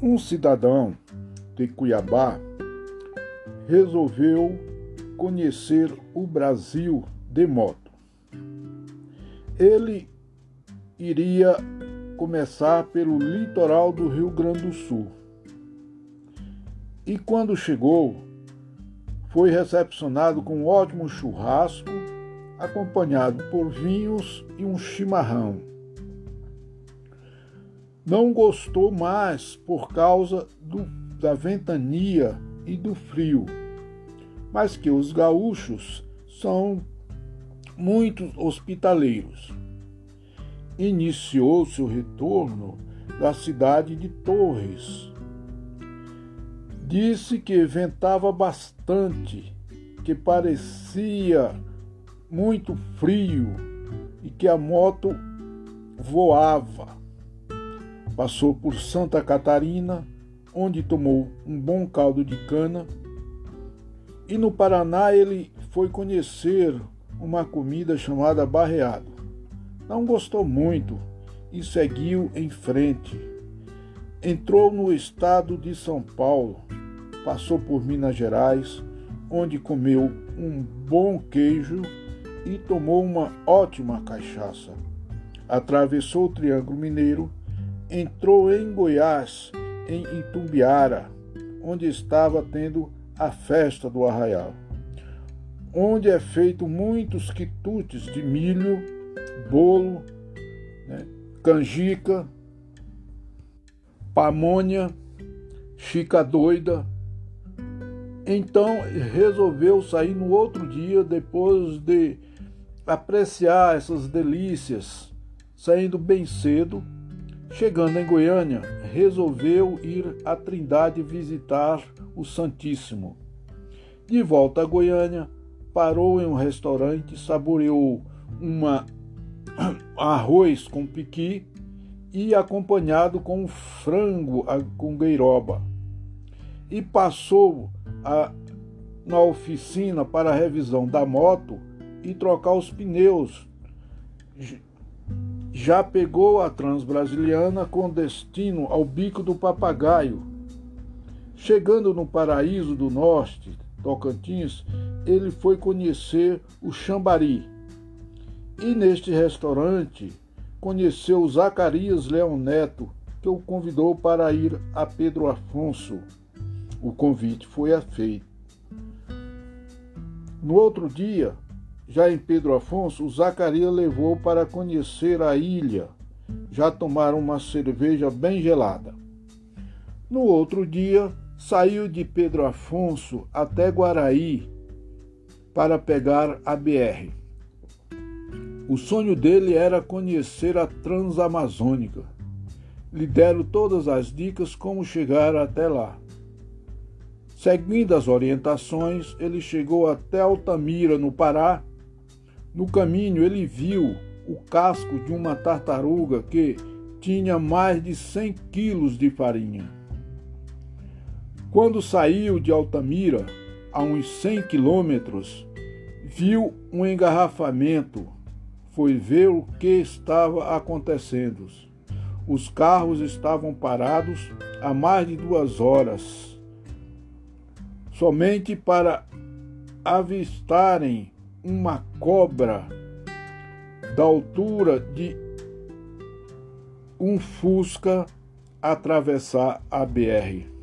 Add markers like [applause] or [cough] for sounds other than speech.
Um cidadão de Cuiabá resolveu conhecer o Brasil de moto. Ele iria começar pelo litoral do Rio Grande do Sul. E quando chegou, foi recepcionado com um ótimo churrasco, acompanhado por vinhos e um chimarrão. Não gostou mais por causa do, da ventania e do frio, mas que os gaúchos são muito hospitaleiros. Iniciou seu retorno da cidade de Torres. Disse que ventava bastante, que parecia muito frio e que a moto voava. Passou por Santa Catarina, onde tomou um bom caldo de cana. E no Paraná ele foi conhecer uma comida chamada barreado. Não gostou muito e seguiu em frente. Entrou no estado de São Paulo, passou por Minas Gerais, onde comeu um bom queijo e tomou uma ótima cachaça. Atravessou o Triângulo Mineiro entrou em Goiás, em Itumbiara, onde estava tendo a festa do arraial, onde é feito muitos quitutes de milho, bolo, né, canjica, pamonha, chica doida. Então resolveu sair no outro dia, depois de apreciar essas delícias, saindo bem cedo Chegando em Goiânia, resolveu ir à Trindade visitar o Santíssimo. De volta a Goiânia, parou em um restaurante, saboreou uma [coughs] arroz com piqui e acompanhado com frango com gueiroba. E passou a, na oficina para a revisão da moto e trocar os pneus já pegou a Transbrasiliana com destino ao Bico do Papagaio. Chegando no Paraíso do Norte, Tocantins, ele foi conhecer o Xambari. E neste restaurante conheceu Zacarias Leão Neto, que o convidou para ir a Pedro Afonso. O convite foi feito. No outro dia, já em Pedro Afonso, o Zacarias levou para conhecer a ilha. Já tomaram uma cerveja bem gelada. No outro dia, saiu de Pedro Afonso até Guaraí para pegar a BR. O sonho dele era conhecer a Transamazônica. Lhe deram todas as dicas como chegar até lá. Seguindo as orientações, ele chegou até Altamira, no Pará, no caminho, ele viu o casco de uma tartaruga que tinha mais de 100 quilos de farinha. Quando saiu de Altamira, a uns 100 quilômetros, viu um engarrafamento. Foi ver o que estava acontecendo. Os carros estavam parados há mais de duas horas, somente para avistarem uma cobra da altura de um Fusca atravessar a BR.